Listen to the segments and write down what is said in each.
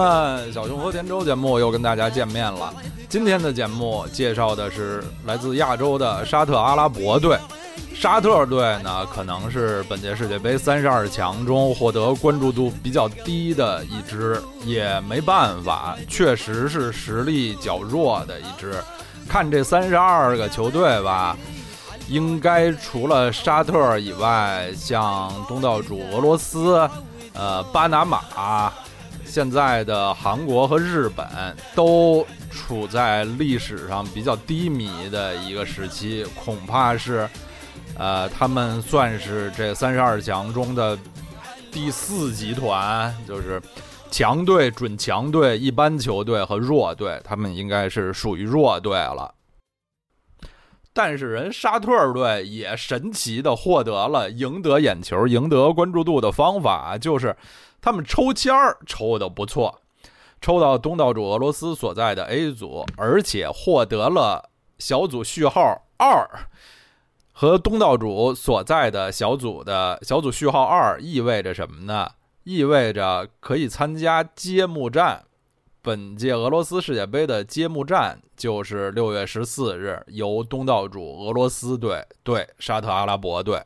们，小熊和田周节目又跟大家见面了。今天的节目介绍的是来自亚洲的沙特阿拉伯队。沙特队呢，可能是本届世界杯三十二强中获得关注度比较低的一支，也没办法，确实是实力较弱的一支。看这三十二个球队吧，应该除了沙特以外，像东道主俄罗斯、呃巴拿马。现在的韩国和日本都处在历史上比较低迷的一个时期，恐怕是，呃，他们算是这三十二强中的第四集团，就是强队、准强队、一般球队和弱队，他们应该是属于弱队了。但是人沙特队也神奇的获得了赢得眼球、赢得关注度的方法，就是他们抽签儿抽的不错，抽到东道主俄罗斯所在的 A 组，而且获得了小组序号二，和东道主所在的小组的小组序号二意味着什么呢？意味着可以参加揭幕战。本届俄罗斯世界杯的揭幕战就是六月十四日，由东道主俄罗斯队对沙特阿拉伯队。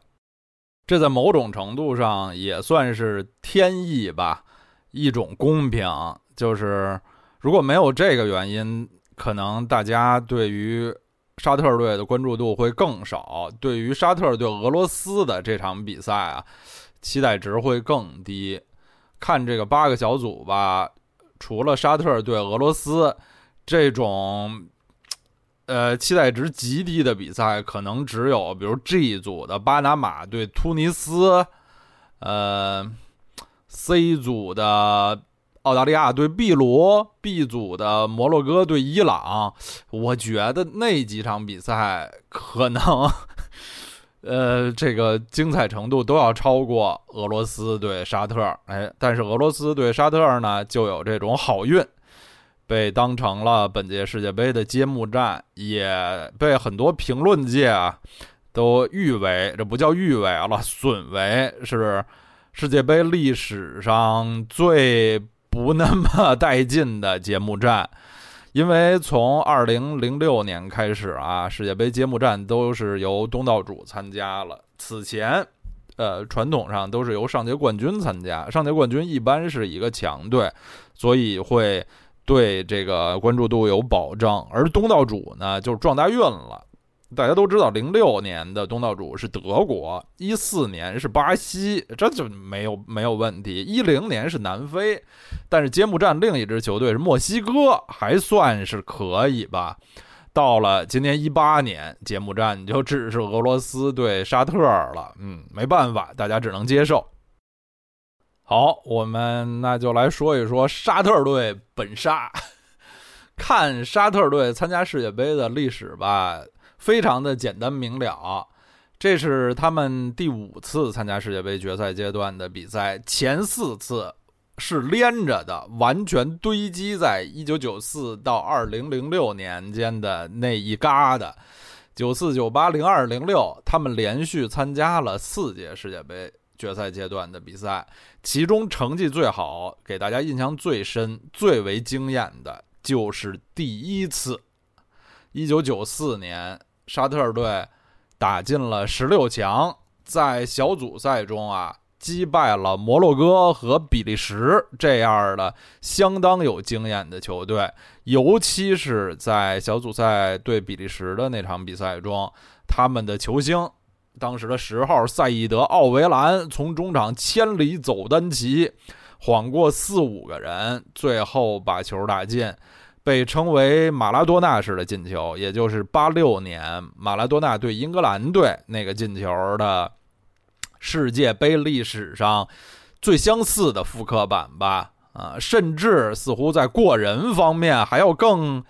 这在某种程度上也算是天意吧，一种公平。就是如果没有这个原因，可能大家对于沙特队的关注度会更少，对于沙特对俄罗斯的这场比赛啊，期待值会更低。看这个八个小组吧。除了沙特对俄罗斯这种，呃，期待值极低的比赛，可能只有比如 G 组的巴拿马对突尼斯，呃，C 组的澳大利亚对秘鲁，B 组的摩洛哥对伊朗。我觉得那几场比赛可能。呃，这个精彩程度都要超过俄罗斯对沙特，哎，但是俄罗斯对沙特呢，就有这种好运，被当成了本届世界杯的揭幕战，也被很多评论界啊都誉为，这不叫誉为了，损为是世界杯历史上最不那么带劲的揭幕战。因为从二零零六年开始啊，世界杯揭幕战都是由东道主参加了。此前，呃，传统上都是由上届冠军参加。上届冠军一般是一个强队，所以会对这个关注度有保证。而东道主呢，就是撞大运了。大家都知道，零六年的东道主是德国，一四年是巴西，这就没有没有问题。一零年是南非，但是揭幕战另一支球队是墨西哥，还算是可以吧。到了今年一八年，揭幕战就只是俄罗斯对沙特了。嗯，没办法，大家只能接受。好，我们那就来说一说沙特队本沙。看沙特队参加世界杯的历史吧。非常的简单明了，这是他们第五次参加世界杯决赛阶段的比赛，前四次是连着的，完全堆积在一九九四到二零零六年间的那一疙瘩。九四、九八、零二、零六他们连续参加了四届世界杯决赛阶段的比赛，其中成绩最好、给大家印象最深、最为惊艳的就是第一次，1994年。沙特队打进了十六强，在小组赛中啊，击败了摩洛哥和比利时这样的相当有经验的球队。尤其是在小组赛对比利时的那场比赛中，他们的球星，当时的十号赛义德·奥维兰从中场千里走单骑，晃过四五个人，最后把球打进。被称为马拉多纳式的进球，也就是八六年马拉多纳对英格兰队那个进球的世界杯历史上最相似的复刻版吧？啊，甚至似乎在过人方面还要更、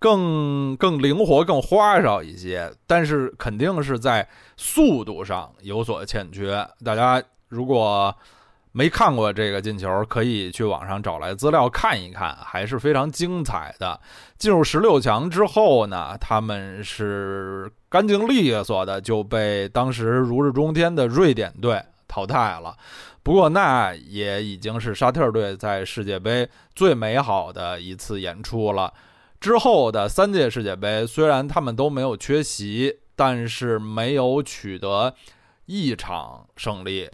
更、更灵活、更花哨一些，但是肯定是在速度上有所欠缺。大家如果没看过这个进球，可以去网上找来资料看一看，还是非常精彩的。进入十六强之后呢，他们是干净利索的就被当时如日中天的瑞典队淘汰了。不过那也已经是沙特队在世界杯最美好的一次演出了。之后的三届世界杯，虽然他们都没有缺席，但是没有取得一场胜利。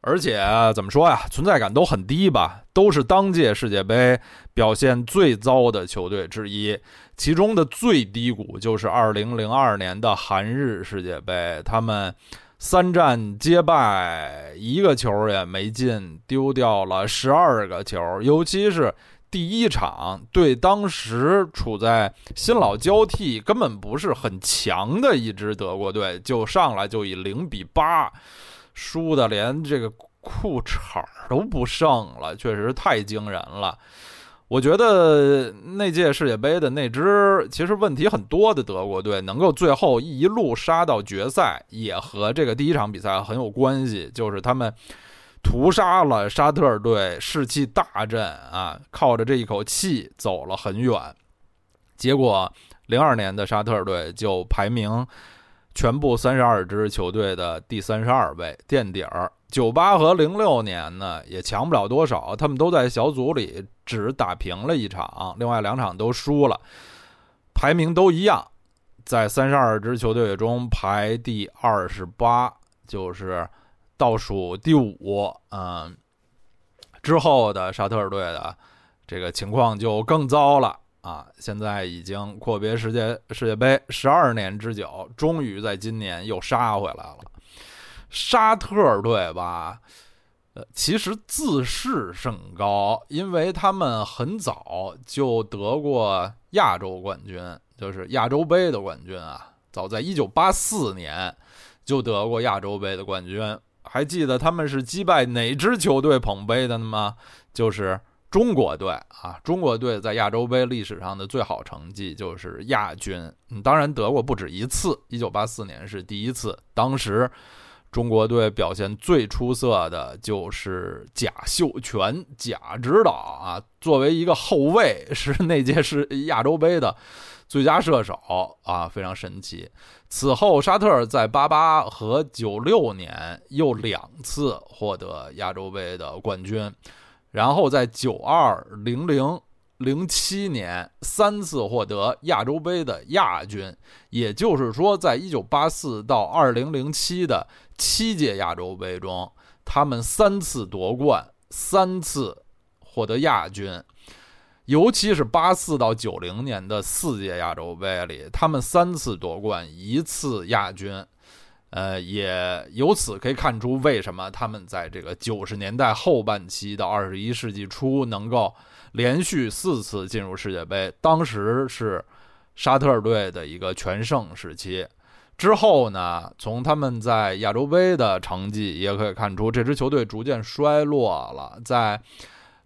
而且怎么说呀，存在感都很低吧，都是当届世界杯表现最糟的球队之一。其中的最低谷就是2002年的韩日世界杯，他们三战皆败，一个球也没进，丢掉了十二个球。尤其是第一场对当时处在新老交替、根本不是很强的一支德国队，就上来就以零比八。输的连这个裤衩都不剩了，确实太惊人了。我觉得那届世界杯的那支其实问题很多的德国队，能够最后一路杀到决赛，也和这个第一场比赛很有关系，就是他们屠杀了沙特队，士气大振啊，靠着这一口气走了很远。结果零二年的沙特队就排名。全部三十二支球队的第三十二位垫底儿，九八和零六年呢也强不了多少，他们都在小组里只打平了一场，另外两场都输了，排名都一样，在三十二支球队中排第二十八，就是倒数第五。嗯，之后的沙特队的这个情况就更糟了。啊，现在已经阔别世界世界杯十二年之久，终于在今年又杀回来了。沙特队吧，呃，其实自视甚高，因为他们很早就得过亚洲冠军，就是亚洲杯的冠军啊。早在一九八四年就得过亚洲杯的冠军，还记得他们是击败哪支球队捧杯的吗？就是。中国队啊，中国队在亚洲杯历史上的最好成绩就是亚军。嗯，当然得过不止一次，一九八四年是第一次。当时中国队表现最出色的就是贾秀全贾指导啊，作为一个后卫，是那届是亚洲杯的最佳射手啊，非常神奇。此后，沙特在八八和九六年又两次获得亚洲杯的冠军。然后在九二、零零、零七年三次获得亚洲杯的亚军，也就是说，在一九八四到二零零七的七届亚洲杯中，他们三次夺冠，三次获得亚军。尤其是八四到九零年的四届亚洲杯里，他们三次夺冠，一次亚军。呃，也由此可以看出，为什么他们在这个九十年代后半期到二十一世纪初能够连续四次进入世界杯。当时是沙特队的一个全盛时期。之后呢，从他们在亚洲杯的成绩也可以看出，这支球队逐渐衰落了。在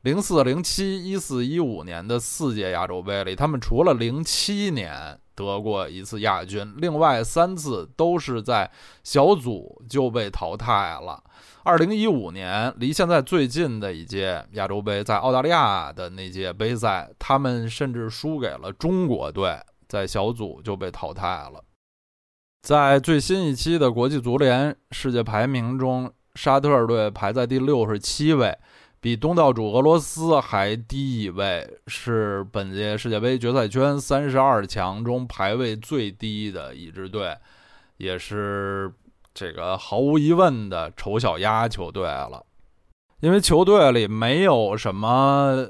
零四、零七、一四、一五年的四届亚洲杯里，他们除了零七年。得过一次亚军，另外三次都是在小组就被淘汰了。二零一五年离现在最近的一届亚洲杯，在澳大利亚的那届杯赛，他们甚至输给了中国队，在小组就被淘汰了。在最新一期的国际足联世界排名中，沙特队排在第六十七位。比东道主俄罗斯还低一位，是本届世界杯决赛圈三十二强中排位最低的一支队，也是这个毫无疑问的丑小鸭球队了。因为球队里没有什么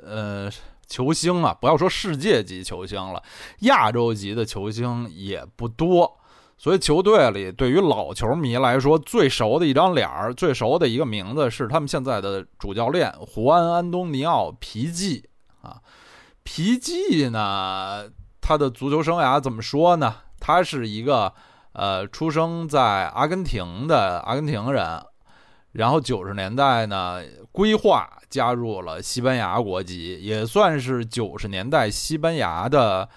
呃球星啊，不要说世界级球星了，亚洲级的球星也不多。所以球队里对于老球迷来说，最熟的一张脸儿、最熟的一个名字是他们现在的主教练胡安·安东尼奥·皮季啊。皮季呢，他的足球生涯怎么说呢？他是一个呃出生在阿根廷的阿根廷人，然后九十年代呢规划加入了西班牙国籍，也算是九十年代西班牙的。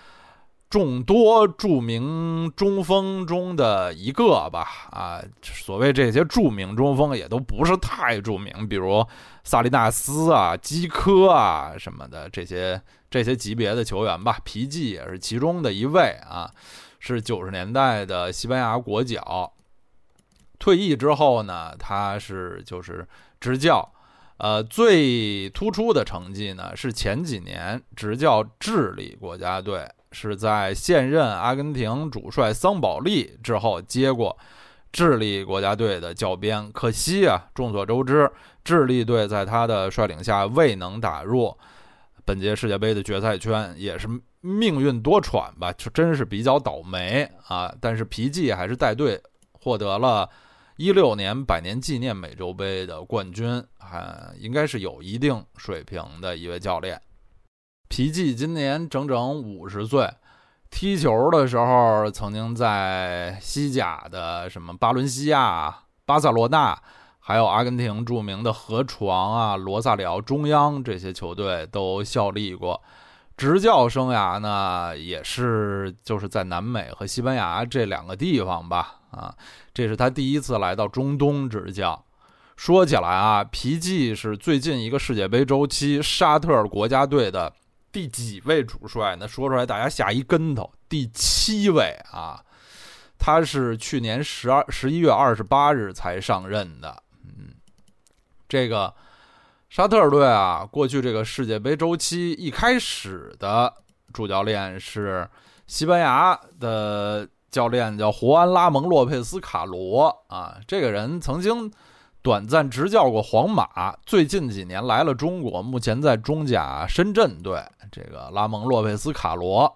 众多著名中锋中的一个吧，啊，所谓这些著名中锋也都不是太著名，比如萨利纳斯啊、基科啊什么的这些这些级别的球员吧。皮季也是其中的一位啊，是九十年代的西班牙国脚。退役之后呢，他是就是执教，呃，最突出的成绩呢是前几年执教智利国家队。是在现任阿根廷主帅桑保利之后接过智利国家队的教鞭，可惜啊，众所周知，智利队在他的率领下未能打入本届世界杯的决赛圈，也是命运多舛吧，就真是比较倒霉啊。但是皮季还是带队获得了一六年百年纪念美洲杯的冠军，还应该是有一定水平的一位教练。皮季今年整整五十岁，踢球的时候曾经在西甲的什么巴伦西亚、巴塞罗那，还有阿根廷著名的河床啊、罗萨里奥中央这些球队都效力过。执教生涯呢，也是就是在南美和西班牙这两个地方吧。啊，这是他第一次来到中东执教。说起来啊，皮季是最近一个世界杯周期沙特国家队的。第几位主帅呢？说出来大家吓一跟头。第七位啊，他是去年十二十一月二十八日才上任的。嗯，这个沙特队啊，过去这个世界杯周期一开始的主教练是西班牙的教练，叫胡安拉蒙洛佩斯卡罗啊。这个人曾经。短暂执教过皇马，最近几年来了中国，目前在中甲深圳队。这个拉蒙洛佩斯卡罗，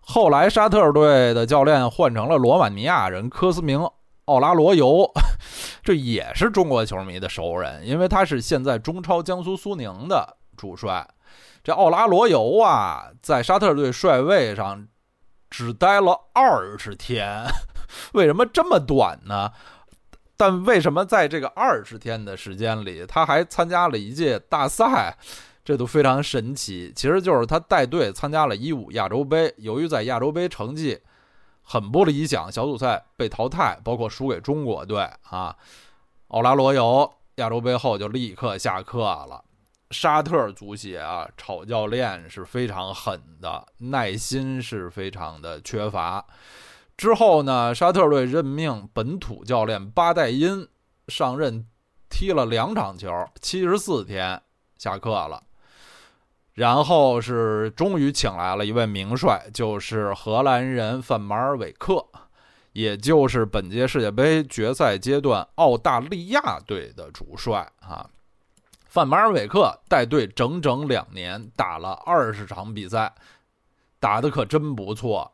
后来沙特队的教练换成了罗马尼亚人科斯明奥拉罗尤，这也是中国球迷的熟人，因为他是现在中超江苏苏宁的主帅。这奥拉罗尤啊，在沙特队帅位上只待了二十天，为什么这么短呢？但为什么在这个二十天的时间里，他还参加了一届大赛？这都非常神奇。其实就是他带队参加了一五亚洲杯，由于在亚洲杯成绩很不理想，小组赛被淘汰，包括输给中国队啊。奥拉罗尤亚洲杯后就立刻下课了。沙特足协啊，炒教练是非常狠的，耐心是非常的缺乏。之后呢，沙特队任命本土教练巴代因上任，踢了两场球，七十四天下课了。然后是终于请来了一位名帅，就是荷兰人范马尔韦克，也就是本届世界杯决赛阶段澳大利亚队的主帅啊。范马尔韦克带队整整两年，打了二十场比赛，打的可真不错。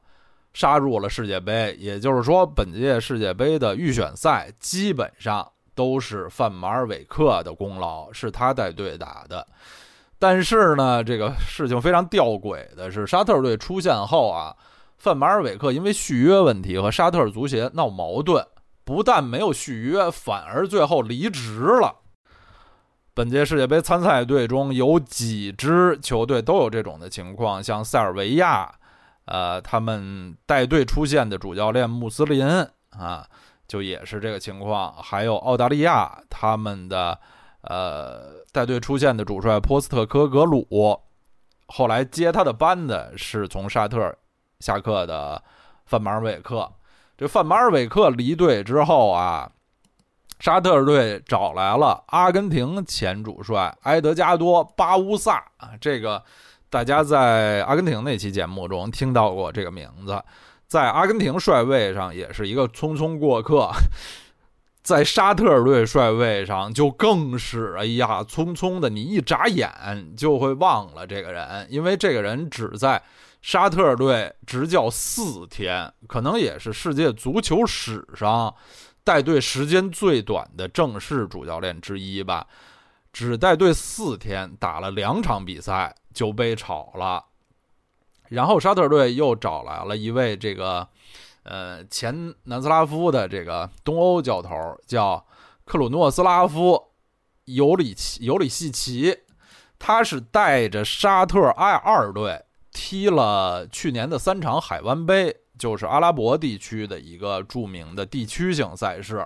杀入了世界杯，也就是说，本届世界杯的预选赛基本上都是范马尔韦克的功劳，是他带队打的。但是呢，这个事情非常吊诡的是，沙特队出现后啊，范马尔韦克因为续约问题和沙特足协闹矛盾，不但没有续约，反而最后离职了。本届世界杯参赛队中有几支球队都有这种的情况，像塞尔维亚。呃，他们带队出现的主教练穆斯林啊，就也是这个情况。还有澳大利亚，他们的呃带队出现的主帅波斯特科格鲁，后来接他的班的是从沙特下课的范马尔韦克。这范马尔韦克离队之后啊，沙特队找来了阿根廷前主帅埃德加多巴乌萨啊，这个。大家在阿根廷那期节目中听到过这个名字，在阿根廷帅位上也是一个匆匆过客，在沙特队帅位上就更是哎呀，匆匆的，你一眨眼就会忘了这个人，因为这个人只在沙特队执教四天，可能也是世界足球史上带队时间最短的正式主教练之一吧，只带队四天，打了两场比赛。就被炒了，然后沙特队又找来了一位这个，呃，前南斯拉夫的这个东欧教头，叫克鲁诺斯拉夫尤里奇尤里西奇，他是带着沙特 I 二队踢了去年的三场海湾杯，就是阿拉伯地区的一个著名的地区性赛事。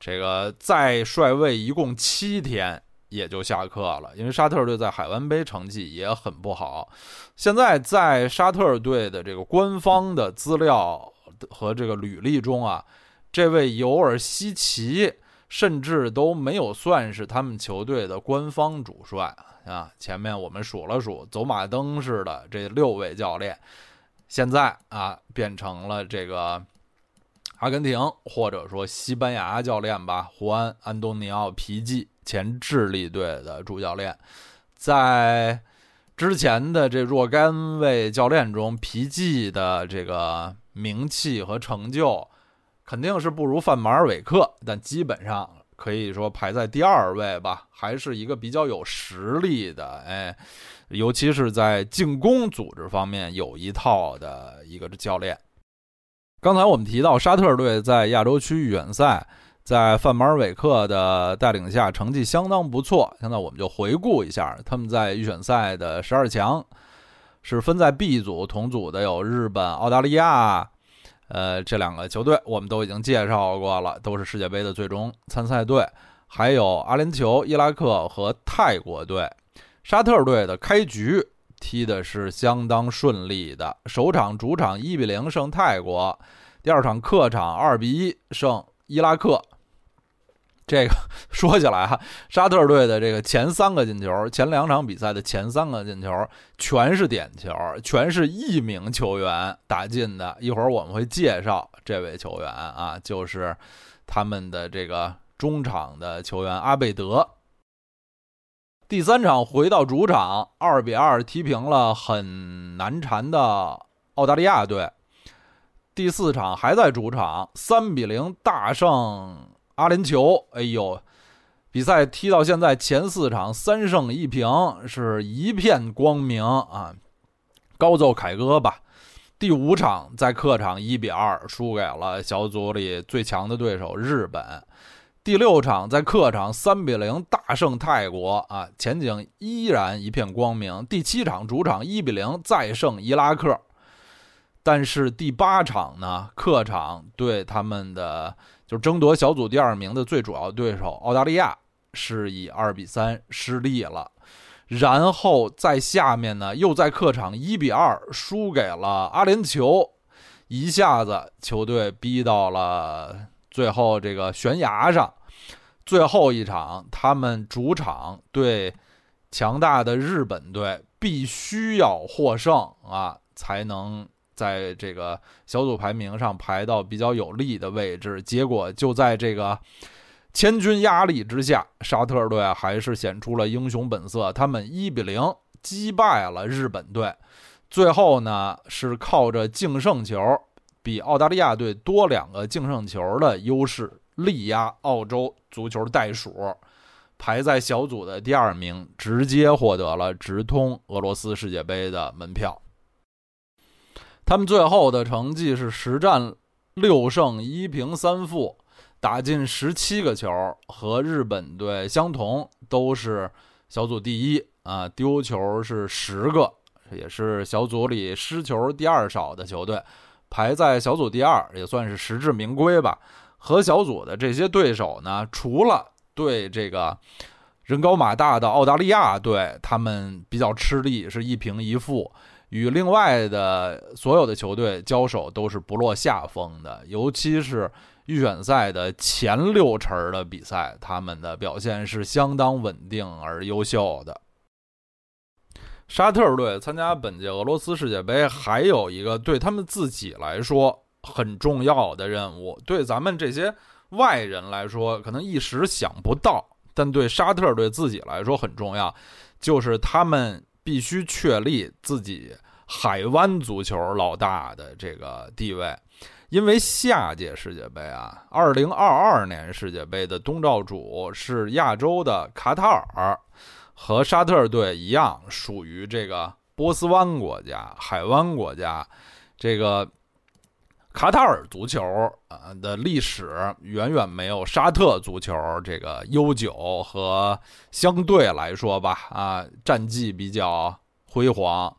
这个在帅位一共七天也就下课了，因为沙特队在海湾杯成绩也很不好。现在在沙特队的这个官方的资料和这个履历中啊，这位尤尔西奇甚至都没有算是他们球队的官方主帅啊。前面我们数了数，走马灯似的这六位教练，现在啊变成了这个。阿根廷或者说西班牙教练吧，胡安·安东尼奥·皮季，前智利队的主教练，在之前的这若干位教练中，皮季的这个名气和成就肯定是不如范马尔韦克，但基本上可以说排在第二位吧，还是一个比较有实力的，哎，尤其是在进攻组织方面有一套的一个教练。刚才我们提到沙特队在亚洲区预选赛，在范马尔韦克的带领下成绩相当不错。现在我们就回顾一下他们在预选赛的十二强，是分在 B 组，同组的有日本、澳大利亚，呃，这两个球队我们都已经介绍过了，都是世界杯的最终参赛队，还有阿联酋、伊拉克和泰国队。沙特队的开局。踢的是相当顺利的，首场主场一比零胜泰国，第二场客场二比一胜伊拉克。这个 说起来哈，沙特队的这个前三个进球，前两场比赛的前三个进球全是点球，全是一名球员打进的。一会儿我们会介绍这位球员啊，就是他们的这个中场的球员阿贝德。第三场回到主场，二比二踢平了很难缠的澳大利亚队。第四场还在主场，三比零大胜阿联酋。哎呦，比赛踢到现在前四场三胜一平，是一片光明啊！高奏凯歌吧。第五场在客场一比二输给了小组里最强的对手日本。第六场在客场三比零大胜泰国啊，前景依然一片光明。第七场主场一比零再胜伊拉克，但是第八场呢，客场对他们的就争夺小组第二名的最主要对手澳大利亚是以二比三失利了，然后在下面呢又在客场一比二输给了阿联酋，一下子球队逼到了。最后这个悬崖上，最后一场他们主场对强大的日本队，必须要获胜啊，才能在这个小组排名上排到比较有利的位置。结果就在这个千钧压力之下，沙特队还是显出了英雄本色，他们一比零击败了日本队，最后呢是靠着净胜球。比澳大利亚队多两个净胜球的优势，力压澳洲足球袋鼠，排在小组的第二名，直接获得了直通俄罗斯世界杯的门票。他们最后的成绩是十战六胜一平三负，打进十七个球，和日本队相同，都是小组第一啊，丢球是十个，也是小组里失球第二少的球队。排在小组第二，也算是实至名归吧。和小组的这些对手呢，除了对这个人高马大的澳大利亚队，他们比较吃力，是一平一负。与另外的所有的球队交手都是不落下风的，尤其是预选赛的前六成的比赛，他们的表现是相当稳定而优秀的。沙特队参加本届俄罗斯世界杯，还有一个对他们自己来说很重要的任务，对咱们这些外人来说可能一时想不到，但对沙特队自己来说很重要，就是他们必须确立自己海湾足球老大的这个地位，因为下届世界杯啊，二零二二年世界杯的东道主是亚洲的卡塔尔。和沙特队一样，属于这个波斯湾国家、海湾国家。这个卡塔尔足球啊的历史远远没有沙特足球这个悠久和相对来说吧啊战绩比较辉煌。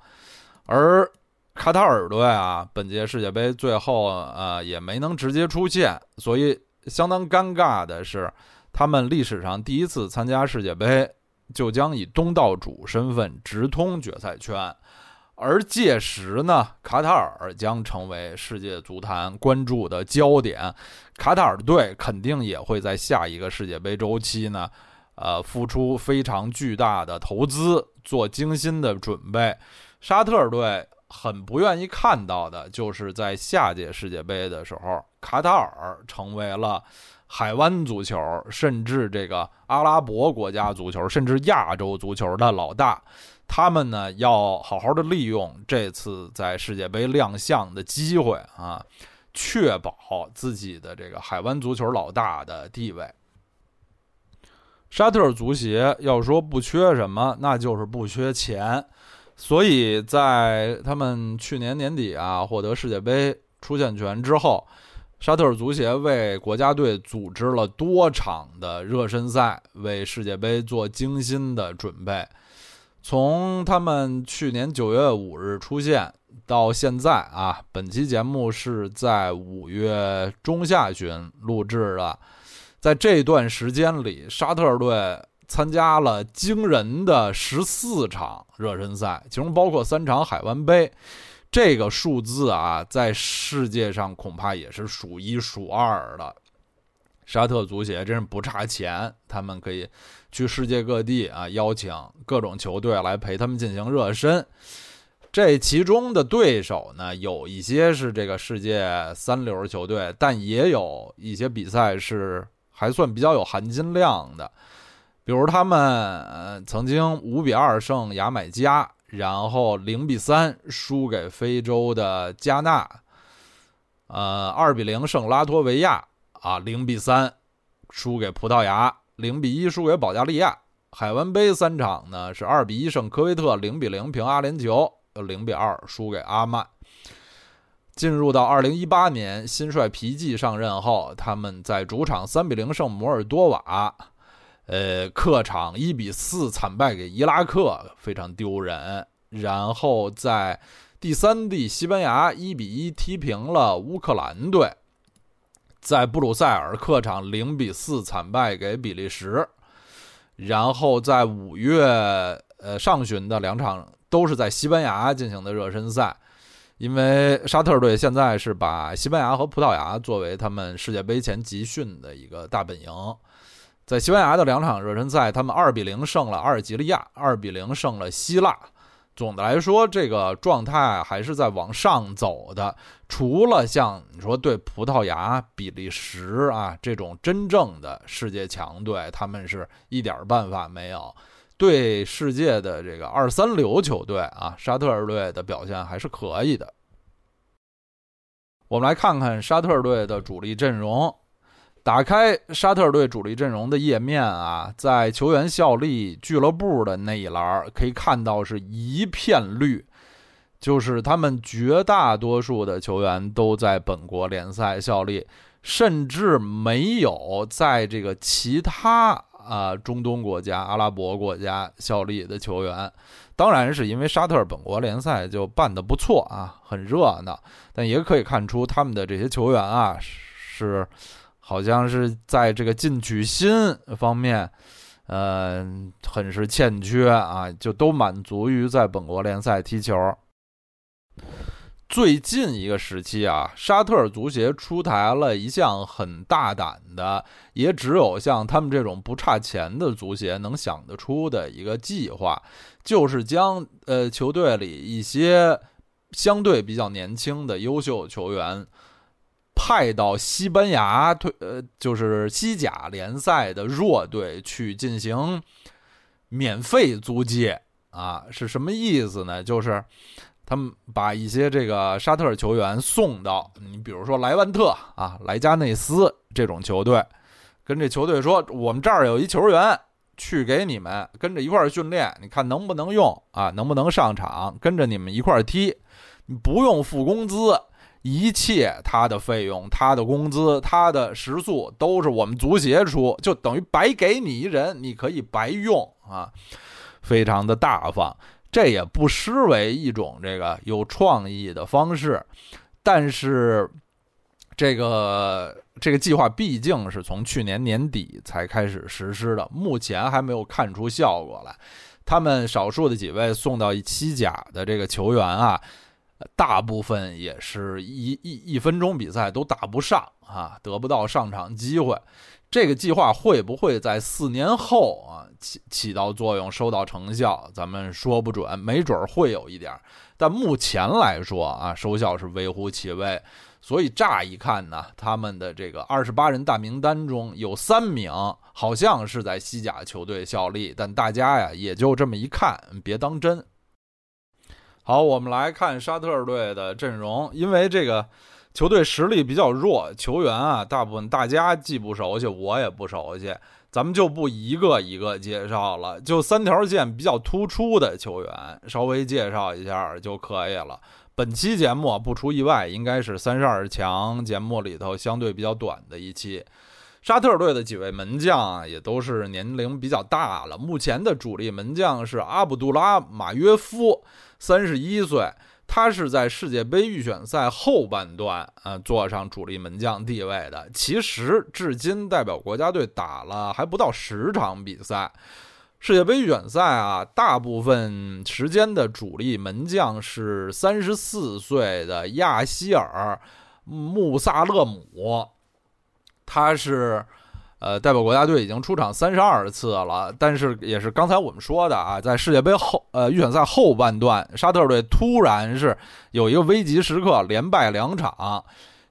而卡塔尔队啊，本届世界杯最后呃也没能直接出现，所以相当尴尬的是，他们历史上第一次参加世界杯就将以东道主身份直通决赛圈。而届时呢，卡塔尔将成为世界足坛关注的焦点。卡塔尔队肯定也会在下一个世界杯周期呢，呃，付出非常巨大的投资，做精心的准备。沙特队很不愿意看到的就是在下届世界杯的时候，卡塔尔成为了海湾足球，甚至这个阿拉伯国家足球，甚至亚洲足球的老大。他们呢要好好的利用这次在世界杯亮相的机会啊，确保自己的这个海湾足球老大的地位。沙特足协要说不缺什么，那就是不缺钱，所以在他们去年年底啊获得世界杯出线权之后，沙特足协为国家队组织了多场的热身赛，为世界杯做精心的准备。从他们去年九月五日出现到现在啊，本期节目是在五月中下旬录制的。在这段时间里，沙特队参加了惊人的十四场热身赛，其中包括三场海湾杯。这个数字啊，在世界上恐怕也是数一数二的。沙特足协真是不差钱，他们可以去世界各地啊，邀请各种球队来陪他们进行热身。这其中的对手呢，有一些是这个世界三流球队，但也有一些比赛是还算比较有含金量的。比如他们呃曾经五比二胜牙买加，然后零比三输给非洲的加纳，呃，二比零胜拉脱维亚。啊，零比三输给葡萄牙，零比一输给保加利亚。海湾杯三场呢是二比一胜科威特，零比零平阿联酋，零比二输给阿曼。进入到二零一八年，新帅皮季上任后，他们在主场三比零胜摩尔多瓦，呃，客场一比四惨败给伊拉克，非常丢人。然后在第三地西班牙一比一踢平了乌克兰队。在布鲁塞尔客场零比四惨败给比利时，然后在五月呃上旬的两场都是在西班牙进行的热身赛，因为沙特队现在是把西班牙和葡萄牙作为他们世界杯前集训的一个大本营，在西班牙的两场热身赛，他们二比零胜了阿尔及利亚，二比零胜了希腊。总的来说，这个状态还是在往上走的。除了像你说对葡萄牙、比利时啊这种真正的世界强队，他们是一点办法没有。对世界的这个二三流球队啊，沙特队的表现还是可以的。我们来看看沙特队的主力阵容。打开沙特队主力阵容的页面啊，在球员效力俱乐部的那一栏可以看到是一片绿，就是他们绝大多数的球员都在本国联赛效力，甚至没有在这个其他啊中东国家、阿拉伯国家效力的球员。当然是因为沙特本国联赛就办得不错啊，很热闹，但也可以看出他们的这些球员啊是。好像是在这个进取心方面，呃，很是欠缺啊，就都满足于在本国联赛踢球。最近一个时期啊，沙特足协出台了一项很大胆的，也只有像他们这种不差钱的足协能想得出的一个计划，就是将呃球队里一些相对比较年轻的优秀球员。派到西班牙退呃，就是西甲联赛的弱队去进行免费租借啊，是什么意思呢？就是他们把一些这个沙特球员送到你比如说莱万特啊、莱加内斯这种球队，跟这球队说，我们这儿有一球员去给你们跟着一块儿训练，你看能不能用啊？能不能上场跟着你们一块儿踢？你不用付工资。一切他的费用、他的工资、他的食宿都是我们足协出，就等于白给你一人，你可以白用啊，非常的大方。这也不失为一种这个有创意的方式。但是，这个这个计划毕竟是从去年年底才开始实施的，目前还没有看出效果来。他们少数的几位送到西甲的这个球员啊，大部分也是一一一分钟比赛都打不上啊，得不到上场机会。这个计划会不会在四年后啊起起到作用、收到成效？咱们说不准，没准会有一点。但目前来说啊，收效是微乎其微。所以乍一看呢，他们的这个二十八人大名单中有三名好像是在西甲球队效力，但大家呀也就这么一看，别当真。好，我们来看沙特队的阵容，因为这个球队实力比较弱，球员啊大部分大家既不熟悉，我也不熟悉，咱们就不一个一个介绍了，就三条线比较突出的球员稍微介绍一下就可以了。本期节目不出意外，应该是三十二强节目里头相对比较短的一期。沙特队的几位门将啊，也都是年龄比较大了。目前的主力门将是阿卜杜拉·马约夫，三十一岁，他是在世界杯预选赛后半段啊坐上主力门将地位的。其实至今代表国家队打了还不到十场比赛。世界杯预选赛啊，大部分时间的主力门将是三十四岁的亚希尔·穆萨勒姆，他是呃代表国家队已经出场三十二次了，但是也是刚才我们说的啊，在世界杯后呃预选赛后半段，沙特队突然是有一个危急时刻，连败两场。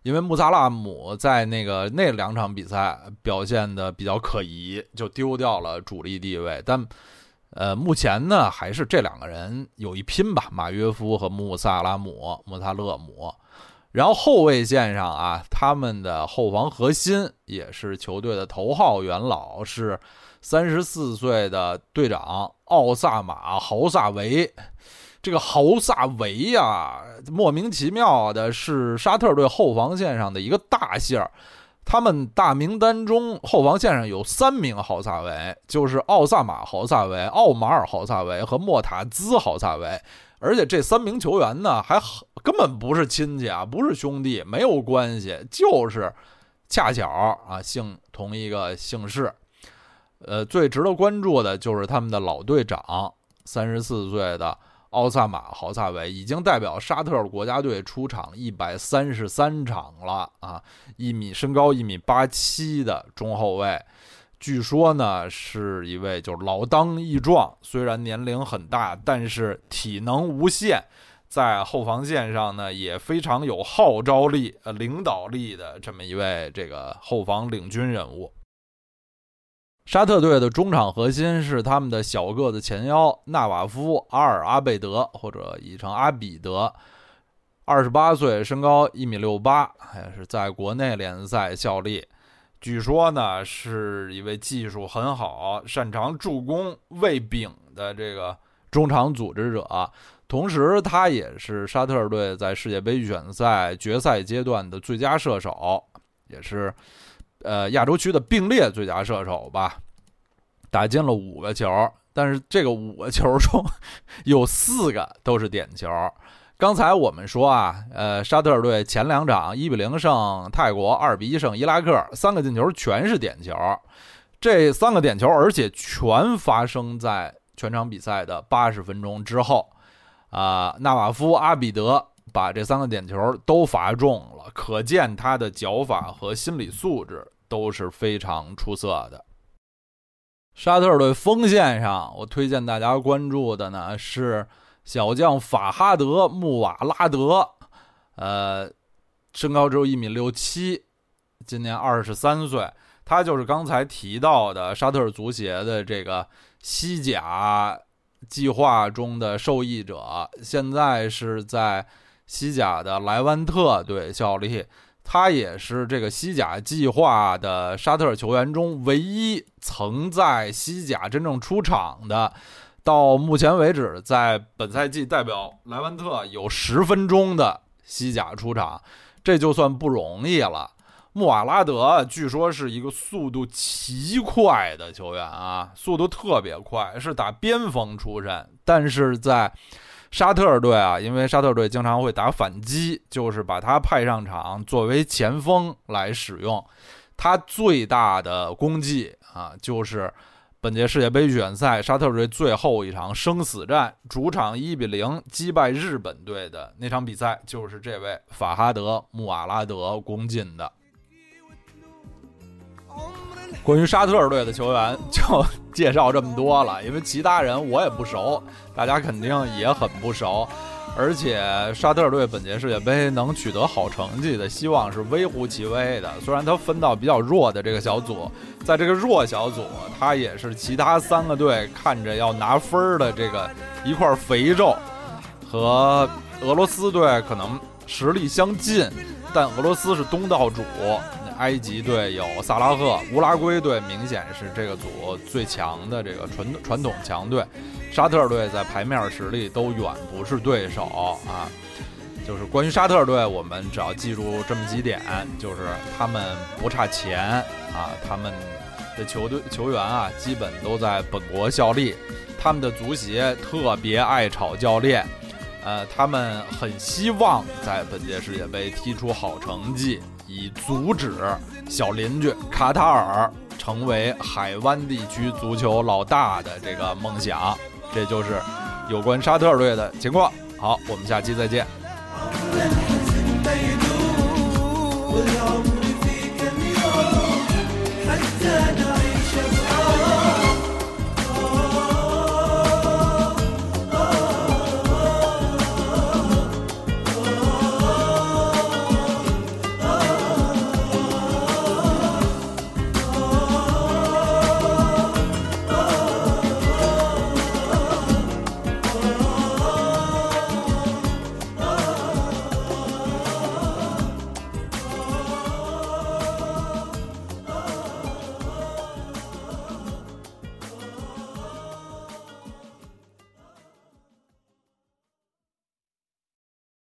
因为穆萨拉姆在那个那两场比赛表现的比较可疑，就丢掉了主力地位。但，呃，目前呢还是这两个人有一拼吧，马约夫和穆萨拉姆、穆萨勒姆。然后后卫线上啊，他们的后防核心也是球队的头号元老，是三十四岁的队长奥萨马豪萨维。这个豪萨维呀，莫名其妙的是沙特队后防线上的一个大线儿。他们大名单中后防线上有三名豪萨维，就是奥萨马豪萨维、奥马尔豪萨维和莫塔兹豪萨维。而且这三名球员呢，还根本不是亲戚啊，不是兄弟，没有关系，就是恰巧啊姓同一个姓氏。呃，最值得关注的就是他们的老队长，三十四岁的。奥萨马豪萨维已经代表沙特国家队出场一百三十三场了啊！一米身高一米八七的中后卫，据说呢是一位就是老当益壮，虽然年龄很大，但是体能无限，在后防线上呢也非常有号召力、呃领导力的这么一位这个后防领军人物。沙特队的中场核心是他们的小个子前腰纳瓦夫·阿尔阿贝德，或者译成阿比德，二十八岁，身高一米六八，还是在国内联赛效力。据说呢，是一位技术很好、擅长助攻、喂饼的这个中场组织者。同时，他也是沙特队在世界杯预选赛决赛阶段的最佳射手，也是。呃，亚洲区的并列最佳射手吧，打进了五个球，但是这个五个球中 有四个都是点球。刚才我们说啊，呃，沙特队前两场一比零胜泰国，二比一胜伊拉克，三个进球全是点球。这三个点球，而且全发生在全场比赛的八十分钟之后。啊，纳瓦夫·阿比德把这三个点球都罚中了，可见他的脚法和心理素质。都是非常出色的。沙特队锋线上，我推荐大家关注的呢是小将法哈德·穆瓦拉德，呃，身高只有一米六七，今年二十三岁。他就是刚才提到的沙特足协的这个西甲计划中的受益者，现在是在西甲的莱万特队效力。他也是这个西甲计划的沙特球员中唯一曾在西甲真正出场的。到目前为止，在本赛季代表莱万特有十分钟的西甲出场，这就算不容易了。穆瓦拉德据说是一个速度奇快的球员啊，速度特别快，是打边锋出身。但是在沙特队啊，因为沙特队经常会打反击，就是把他派上场作为前锋来使用。他最大的功绩啊，就是本届世界杯预选赛沙特队最后一场生死战，主场一比零击败日本队的那场比赛，就是这位法哈德·穆瓦拉德攻进的。关于沙特队的球员就 介绍这么多了，因为其他人我也不熟，大家肯定也很不熟。而且沙特队本届世界杯能取得好成绩的希望是微乎其微的。虽然他分到比较弱的这个小组，在这个弱小组，他也是其他三个队看着要拿分儿的这个一块肥肉，和俄罗斯队可能实力相近，但俄罗斯是东道主。埃及队有萨拉赫，乌拉圭队明显是这个组最强的这个传传统强队，沙特队在牌面实力都远不是对手啊。就是关于沙特队，我们只要记住这么几点，就是他们不差钱啊，他们的球队球员啊基本都在本国效力，他们的足协特别爱炒教练，呃，他们很希望在本届世界杯踢出好成绩。以阻止小邻居卡塔尔成为海湾地区足球老大的这个梦想，这就是有关沙特队的情况。好，我们下期再见。